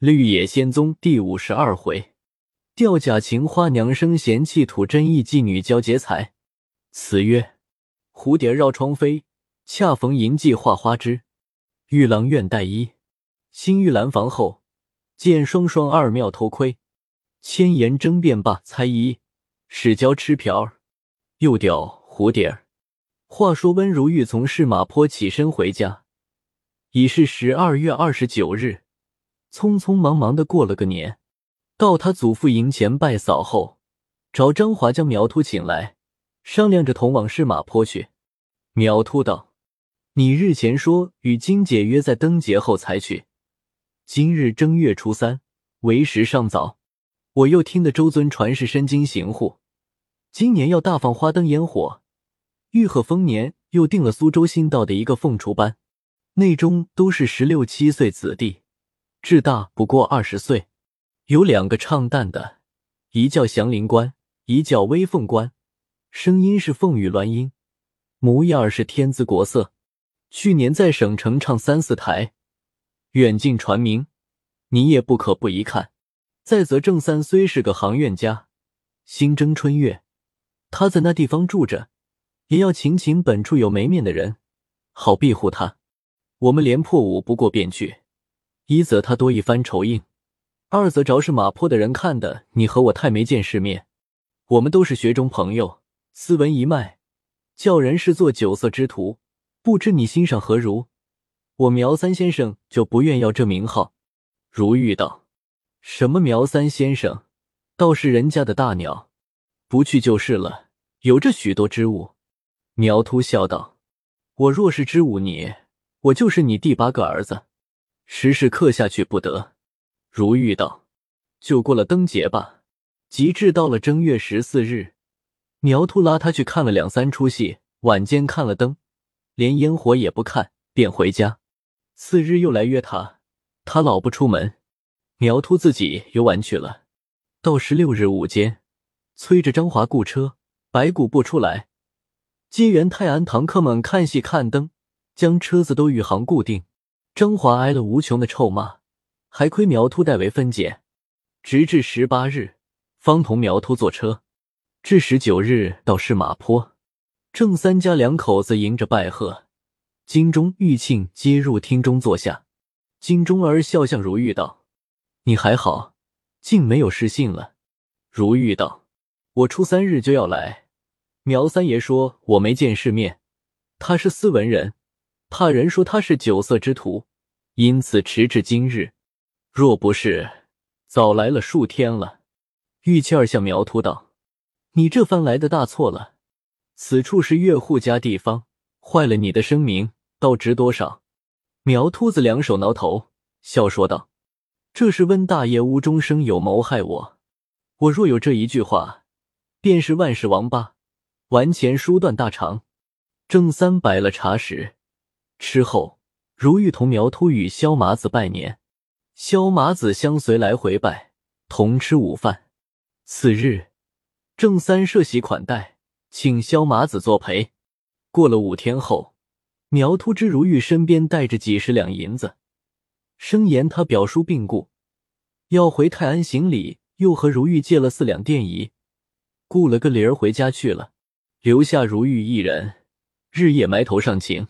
绿野仙踪第五十二回，吊甲情花娘生嫌弃土真意妓女交劫财。词曰：蝴蝶绕窗飞，恰逢银髻画花枝。玉郎愿带衣，新玉兰房后，见双双二庙偷窥。千言争辩罢，猜疑使交吃瓢儿，又吊蝴蝶儿。话说温如玉从市马坡起身回家，已是十二月二十九日。匆匆忙忙的过了个年，到他祖父营前拜扫后，找张华将苗秃请来，商量着同往市马坡去。苗秃道：“你日前说与金姐约在灯节后才去，今日正月初三，为时尚早。我又听得周尊传是身经行户，今年要大放花灯烟火。玉鹤丰年又定了苏州新到的一个凤雏班，内中都是十六七岁子弟。”至大不过二十岁，有两个唱旦的，一叫祥林关，一叫威凤关，声音是凤羽鸾音，模样是天姿国色。去年在省城唱三四台，远近传名，你也不可不一看。再则郑三虽是个行院家，新征春月，他在那地方住着，也要请请本处有没面的人，好庇护他。我们连破五不过便去。一则他多一番酬应，二则着是马坡的人看的你和我太没见世面。我们都是学中朋友，斯文一脉，叫人是做酒色之徒。不知你心上何如？我苗三先生就不愿要这名号。如玉道：“什么苗三先生，倒是人家的大鸟，不去就是了。有着许多之物。”苗秃笑道：“我若是知吾你，我就是你第八个儿子。”时时刻下去不得。如玉道：“就过了灯节吧。”及至到了正月十四日，苗秃拉他去看了两三出戏，晚间看了灯，连烟火也不看，便回家。次日又来约他，他老不出门，苗秃自己游玩去了。到十六日午间，催着张华雇车，白骨不出来，接元泰安堂客们看戏看灯，将车子都宇航固定。张华挨了无穷的臭骂，还亏苗秃代为分解，直至十八日方同苗秃坐车，至十九日到市马坡，郑三家两口子迎着拜贺，金钟、玉庆皆入厅中坐下。金钟儿笑向如玉道：“你还好，竟没有失信了。”如玉道：“我初三日就要来，苗三爷说我没见世面，他是斯文人。”怕人说他是酒色之徒，因此迟至今日。若不是，早来了数天了。玉倩儿向苗秃道：“你这番来的大错了。此处是岳户家地方，坏了你的声名，倒值多少？”苗秃子两手挠头，笑说道：“这是温大爷无中生有，谋害我。我若有这一句话，便是万世王八，完钱输断大肠。”正三摆了茶时。吃后，如玉同苗秃与萧麻子拜年，萧麻子相随来回拜，同吃午饭。次日，郑三设席款待，请萧麻子作陪。过了五天后，苗秃知如玉身边带着几十两银子，声言他表叔病故，要回泰安行礼，又和如玉借了四两电仪，雇了个驴儿回家去了，留下如玉一人，日夜埋头上情。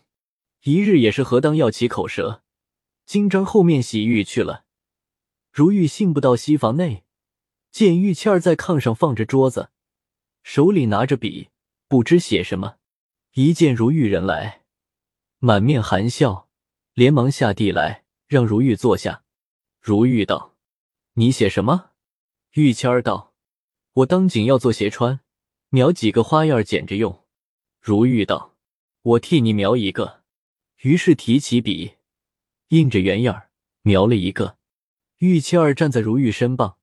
一日也是何当要起口舌，金章后面洗浴去了。如玉信不到西房内，见玉倩儿在炕上放着桌子，手里拿着笔，不知写什么。一见如玉人来，满面含笑，连忙下地来让如玉坐下。如玉道：“你写什么？”玉倩儿道：“我当紧要做鞋穿，描几个花样剪着用。”如玉道：“我替你描一个。”于是提起笔，印着原样描了一个。玉倩儿站在如玉身旁，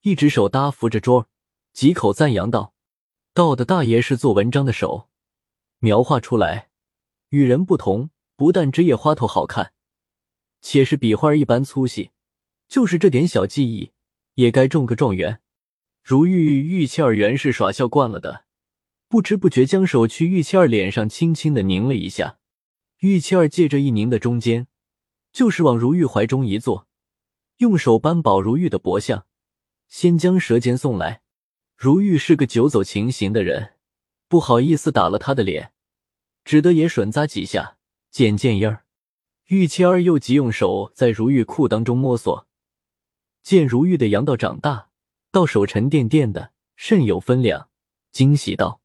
一只手搭扶着桌，几口赞扬道：“道的大爷是做文章的手，描画出来与人不同，不但枝叶花头好看，且是笔画一般粗细。就是这点小技艺，也该中个状元。”如玉玉倩儿原是耍笑惯了的，不知不觉将手去玉倩儿脸上轻轻的拧了一下。玉倩儿借着一拧的中间，就是往如玉怀中一坐，用手扳宝如玉的脖项，先将舌尖送来。如玉是个久走情形的人，不好意思打了他的脸，只得也吮咂几下。渐渐音儿，玉谦儿又急用手在如玉裤当中摸索，见如玉的阳道长大，到手沉甸甸的，甚有分量，惊喜道：“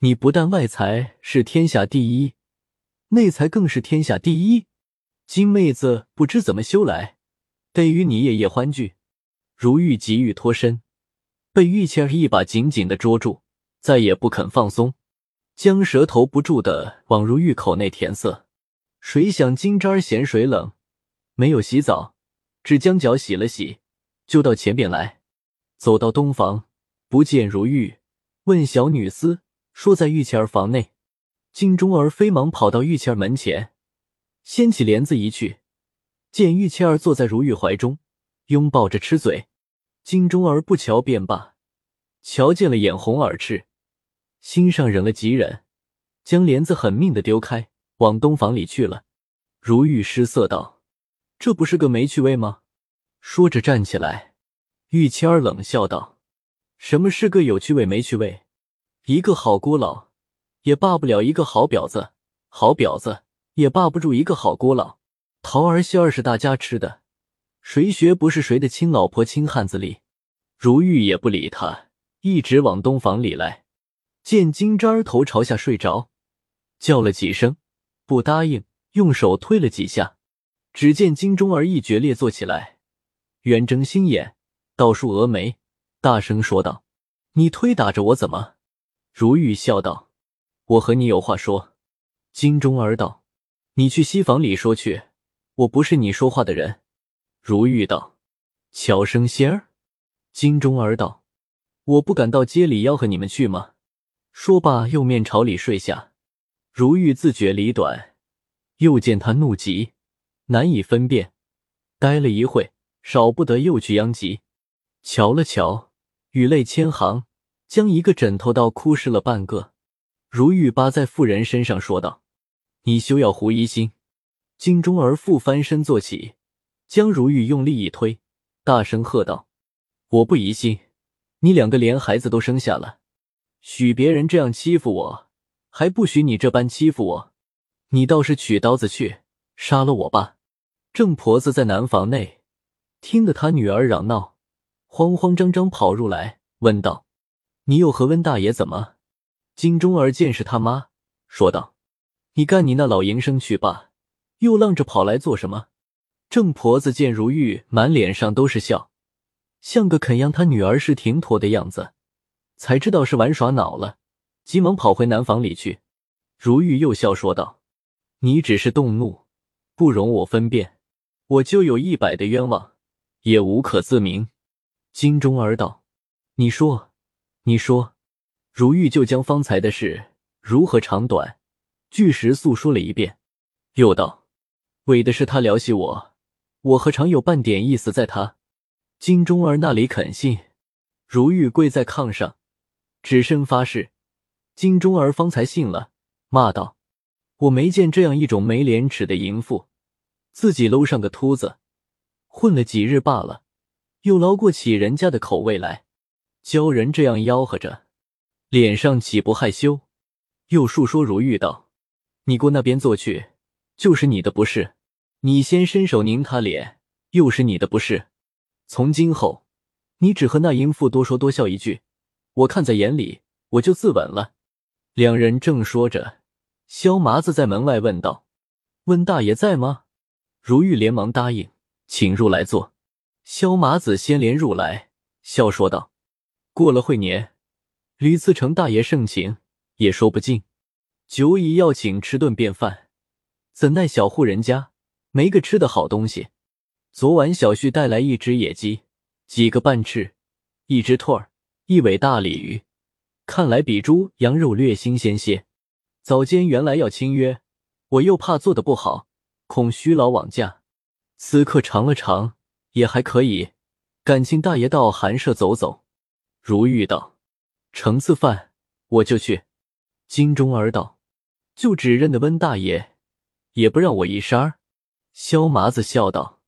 你不但外财是天下第一，内才更是天下第一。金妹子不知怎么修来，得与你夜夜欢聚。”如玉急欲脱身。被玉谦儿一把紧紧的捉住，再也不肯放松，将舌头不住的往如玉口内填塞。谁想金吒儿嫌水冷，没有洗澡，只将脚洗了洗，就到前边来。走到东房，不见如玉，问小女司，说在玉谦儿房内。金钟儿飞忙跑到玉谦儿门前，掀起帘子一去，见玉谦儿坐在如玉怀中，拥抱着吃嘴。金钟儿不瞧便罢，瞧见了眼红耳赤，心上忍了几忍，将帘子狠命的丢开，往东房里去了。如玉失色道：“这不是个没趣味吗？”说着站起来。玉谦儿冷笑道：“什么是个有趣味没趣味？一个好姑老，也罢不了一个好婊子；好婊子也罢不住一个好姑老。桃儿馅儿是大家吃的。”谁学不是谁的亲老婆、亲汉子里？如玉也不理他，一直往东房里来。见金吒儿头朝下睡着，叫了几声，不答应，用手推了几下。只见金钟儿一决裂坐起来，远睁星眼，倒竖峨眉，大声说道：“你推打着我怎么？”如玉笑道：“我和你有话说。”金钟儿道：“你去西房里说去，我不是你说话的人。”如玉道：“悄声仙儿。”金钟儿道：“我不敢到街里吆喝你们去吗？”说罢，又面朝里睡下。如玉自觉理短，又见他怒极，难以分辨，呆了一会，少不得又去央急，瞧了瞧，雨泪千行，将一个枕头倒哭湿了半个。如玉扒在妇人身上说道：“你休要狐疑心。”金钟儿复翻身坐起。将如玉用力一推，大声喝道：“我不疑心，你两个连孩子都生下了，许别人这样欺负我，还不许你这般欺负我。你倒是取刀子去杀了我吧！”郑婆子在南房内听得他女儿嚷闹，慌慌张张跑入来，问道：“你又和温大爷怎么？”金钟儿见是他妈，说道：“你干你那老营生去吧，又浪着跑来做什么？”郑婆子见如玉满脸上都是笑，像个肯让她女儿是挺妥的样子，才知道是玩耍恼了，急忙跑回南房里去。如玉又笑说道：“你只是动怒，不容我分辨，我就有一百的冤枉，也无可自明。”金钟儿道：“你说，你说。”如玉就将方才的事如何长短，据实诉说了一遍，又道：“为的是他撩戏我。”我何尝有半点意思在他金钟儿那里肯信？如玉跪在炕上，只身发誓。金钟儿方才信了，骂道：“我没见这样一种没廉耻的淫妇，自己搂上个秃子，混了几日罢了，又捞过起人家的口味来，教人这样吆喝着，脸上岂不害羞？”又述说如玉道：“你过那边坐去，就是你的不是。”你先伸手拧他脸，又是你的不是。从今后，你只和那淫妇多说多笑一句，我看在眼里，我就自刎了。两人正说着，萧麻子在门外问道：“温大爷在吗？”如玉连忙答应，请入来坐。萧麻子先连入来，笑说道：“过了会年，吕自成大爷盛情，也说不尽，久已要请吃顿便饭，怎奈小户人家。”没个吃的好东西。昨晚小旭带来一只野鸡，几个半翅，一只兔儿，一尾大鲤鱼，看来比猪羊肉略新鲜些。早间原来要亲约，我又怕做的不好，恐虚劳枉驾。此刻尝了尝，也还可以。敢请大爷到寒舍走走。如玉道：“盛次饭，我就去。”金钟儿道：“就只认得温大爷，也不让我一扇儿。”萧麻子笑道：“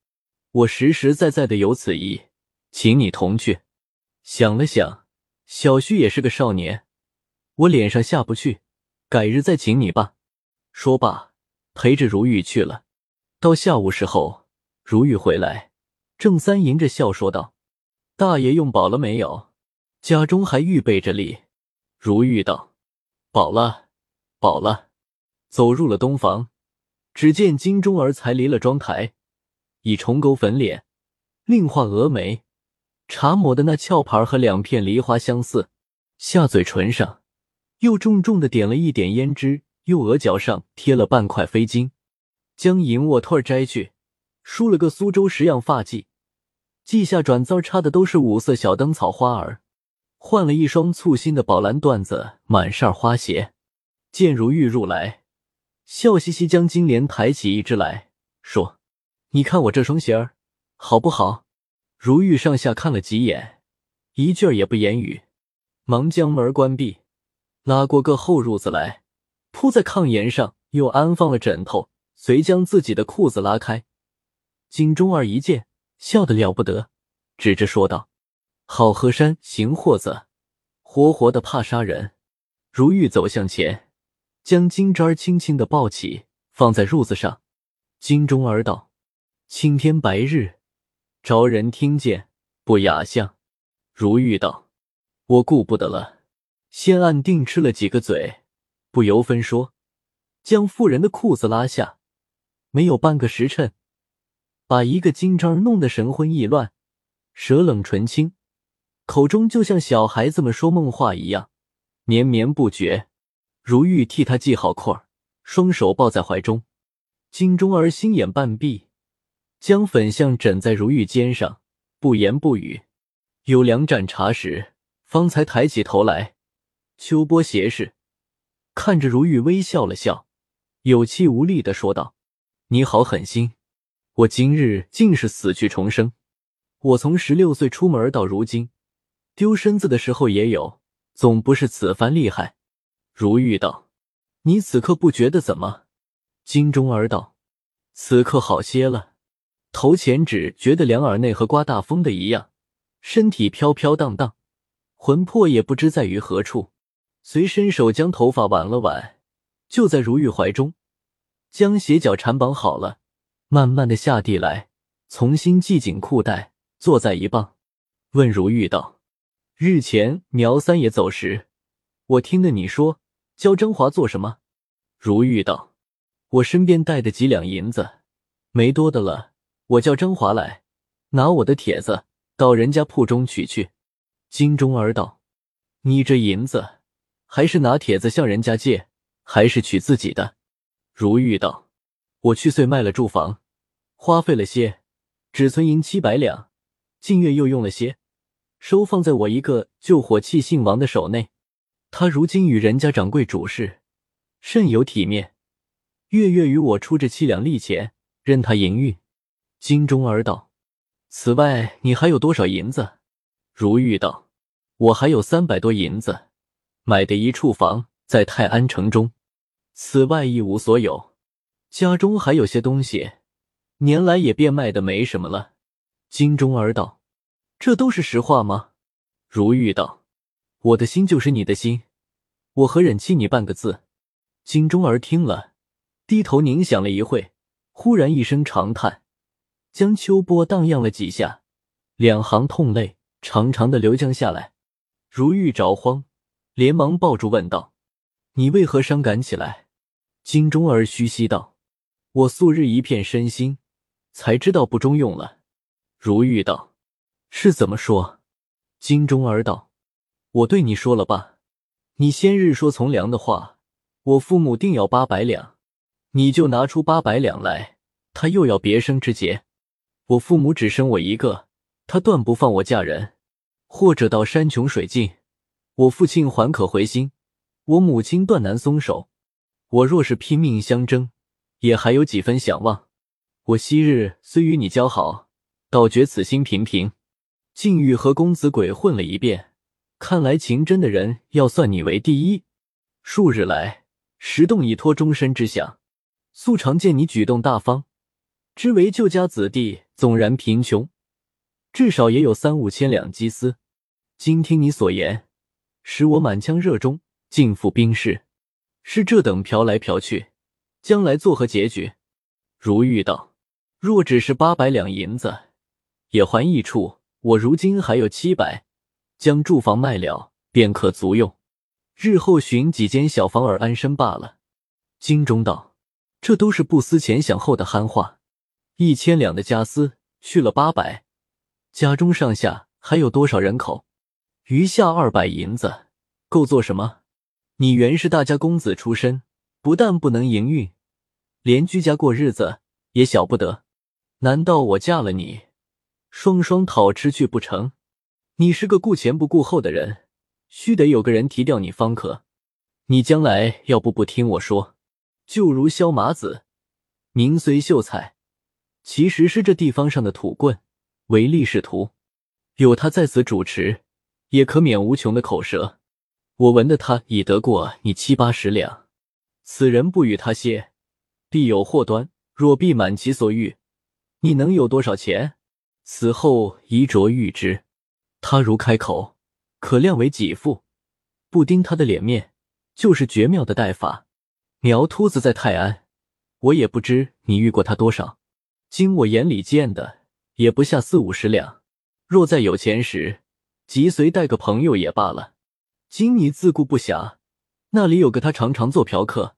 我实实在在的有此意，请你同去。想了想，小婿也是个少年，我脸上下不去，改日再请你吧。说罢，陪着如玉去了。到下午时候，如玉回来，郑三迎着笑说道：“大爷用饱了没有？家中还预备着礼。”如玉道：“饱了，饱了。”走入了东房，只见金钟儿才离了妆台。以重勾粉脸，另画蛾眉，茶抹的那翘盘和两片梨花相似。下嘴唇上又重重的点了一点胭脂，右额角上贴了半块飞金，将银卧兔儿摘去，梳了个苏州十样发髻，髻下转簪插的都是五色小灯草花儿，换了一双簇新的宝蓝缎子满扇花鞋。见如玉入来，笑嘻嘻将金莲抬起一只来说。你看我这双鞋儿好不好？如玉上下看了几眼，一句也不言语，忙将门关闭，拉过个厚褥子来铺在炕沿上，又安放了枕头，遂将自己的裤子拉开。金钟儿一见，笑得了不得，指着说道：“好河山行货子，活活的怕杀人。”如玉走向前，将金枝儿轻轻的抱起，放在褥子上。金钟儿道。青天白日，着人听见不雅相。如玉道：“我顾不得了。”先暗定吃了几个嘴，不由分说，将妇人的裤子拉下，没有半个时辰，把一个金章弄得神魂意乱，舌冷唇清，口中就像小孩子们说梦话一样，绵绵不绝。如玉替他系好扣儿，双手抱在怀中，金钟儿心眼半闭。将粉像枕在如玉肩上，不言不语。有两盏茶时，方才抬起头来。秋波斜视，看着如玉，微笑了笑，有气无力的说道：“你好狠心！我今日竟是死去重生。我从十六岁出门到如今，丢身子的时候也有，总不是此番厉害。”如玉道：“你此刻不觉得怎么？”金钟儿道：“此刻好些了。”头前只觉得两耳内和刮大风的一样，身体飘飘荡荡，魂魄也不知在于何处。遂伸手将头发挽了挽，就在如玉怀中，将鞋脚缠绑好了，慢慢的下地来，重新系紧裤带，坐在一傍，问如玉道：“日前苗三爷走时，我听得你说教张华做什么？”如玉道：“我身边带的几两银子，没多的了。”我叫张华来，拿我的帖子到人家铺中取去。金钟儿道：“你这银子，还是拿帖子向人家借，还是取自己的？”如玉道：“我去岁卖了住房，花费了些，只存银七百两。近月又用了些，收放在我一个救火器姓王的手内。他如今与人家掌柜主事，甚有体面，月月与我出这七两利钱，任他营运。”金钟儿道：“此外，你还有多少银子？”如玉道：“我还有三百多银子，买的一处房在泰安城中。此外一无所有，家中还有些东西，年来也变卖的没什么了。”金钟儿道：“这都是实话吗？”如玉道：“我的心就是你的心，我何忍欺你半个字？”金钟儿听了，低头凝想了一会，忽然一声长叹。将秋波荡漾了几下，两行痛泪长长的流将下来。如玉着慌，连忙抱住问道：“你为何伤感起来？”金钟儿虚息道：“我素日一片身心，才知道不中用了。”如玉道：“是怎么说？”金钟儿道：“我对你说了吧，你先日说从良的话，我父母定要八百两，你就拿出八百两来，他又要别生之节。”我父母只生我一个，他断不放我嫁人，或者到山穷水尽，我父亲还可回心，我母亲断难松手。我若是拼命相争，也还有几分想望。我昔日虽与你交好，倒觉此心平平。竟欲和公子鬼混了一遍，看来情真的人要算你为第一。数日来，石洞已托终身之想，素常见你举动大方，知为旧家子弟。纵然贫穷，至少也有三五千两金丝。今听你所言，使我满腔热衷，尽付兵士。是这等嫖来嫖去，将来作何结局？如玉道：若只是八百两银子，也还一处。我如今还有七百，将住房卖了，便可足用。日后寻几间小房儿安身罢了。金钟道：这都是不思前想后的憨话。一千两的家私去了八百，家中上下还有多少人口？余下二百银子够做什么？你原是大家公子出身，不但不能营运，连居家过日子也晓不得。难道我嫁了你，双双讨吃去不成？你是个顾前不顾后的人，须得有个人提调你方可。你将来要不不听我说，就如萧麻子，名虽秀才。其实是这地方上的土棍，唯利是图。有他在此主持，也可免无穷的口舌。我闻的他已得过你七八十两，此人不与他歇，必有祸端。若必满其所欲，你能有多少钱？死后宜着预之。他如开口，可量为己付。不盯他的脸面，就是绝妙的带法。苗秃子在泰安，我也不知你遇过他多少。经我眼里见的也不下四五十两，若再有钱时，即随带个朋友也罢了。今你自顾不暇，那里有个他常常做嫖客，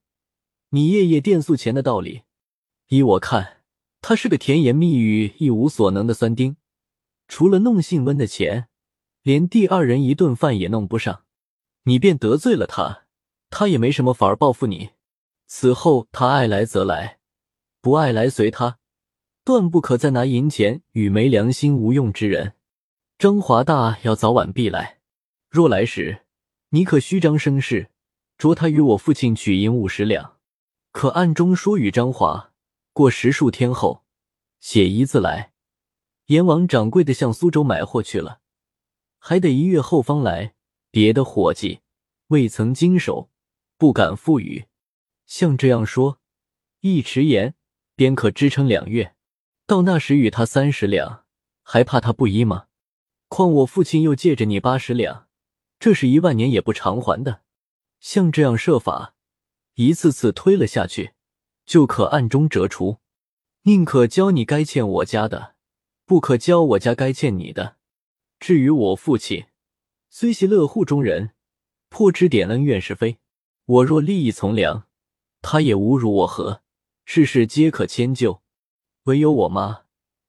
你夜夜垫宿钱的道理。依我看，他是个甜言蜜语一无所能的酸丁，除了弄姓温的钱，连第二人一顿饭也弄不上。你便得罪了他，他也没什么法儿报复你。此后他爱来则来，不爱来随他。断不可再拿银钱与没良心无用之人。张华大要早晚必来，若来时，你可虚张声势，着他与我父亲取银五十两，可暗中说与张华，过十数天后，写一字来，阎王掌柜的向苏州买货去了，还得一月后方来。别的伙计未曾经手，不敢复语。像这样说，一迟延，便可支撑两月。到那时与他三十两，还怕他不依吗？况我父亲又借着你八十两，这是一万年也不偿还的。像这样设法，一次次推了下去，就可暗中折除。宁可教你该欠我家的，不可教我家该欠你的。至于我父亲，虽系乐户中人，颇知点恩怨是非。我若利益从良，他也侮辱我何？事事皆可迁就。唯有我妈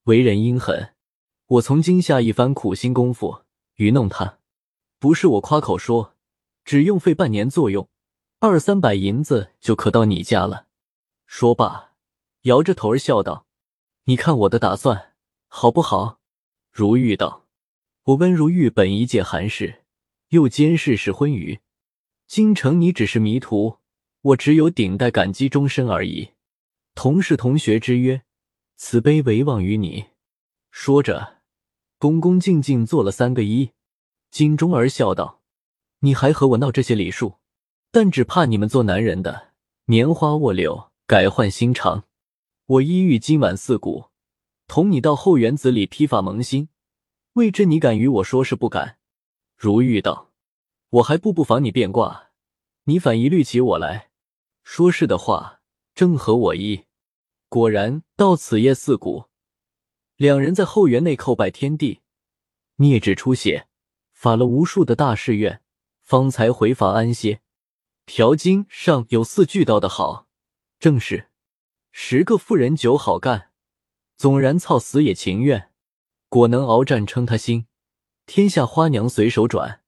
为人阴狠，我从今下一番苦心功夫愚弄他，不是我夸口说，只用费半年作用，二三百银子就可到你家了。说罢，摇着头儿笑道：“你看我的打算好不好？”如玉道：“我温如玉本一介寒士，又兼世事昏愚，京城你只是迷途，我只有顶戴感激终身而已。同是同学之约。”此杯唯望于你。说着，恭恭敬敬做了三个揖。金钟儿笑道：“你还和我闹这些礼数？但只怕你们做男人的棉花卧柳，改换心肠。我意欲今晚四鼓，同你到后园子里披发蒙心。未知，你敢与我说是不敢？”如玉道：“我还不不妨你变卦，你反疑虑起我来。说是的话，正合我意。”果然，到此夜四鼓，两人在后园内叩拜天地，孽纸出血，发了无数的大誓愿，方才回房安歇。条经上有四句道的好，正是十个妇人九好干，纵然操死也情愿。果能鏖战称他心，天下花娘随手转。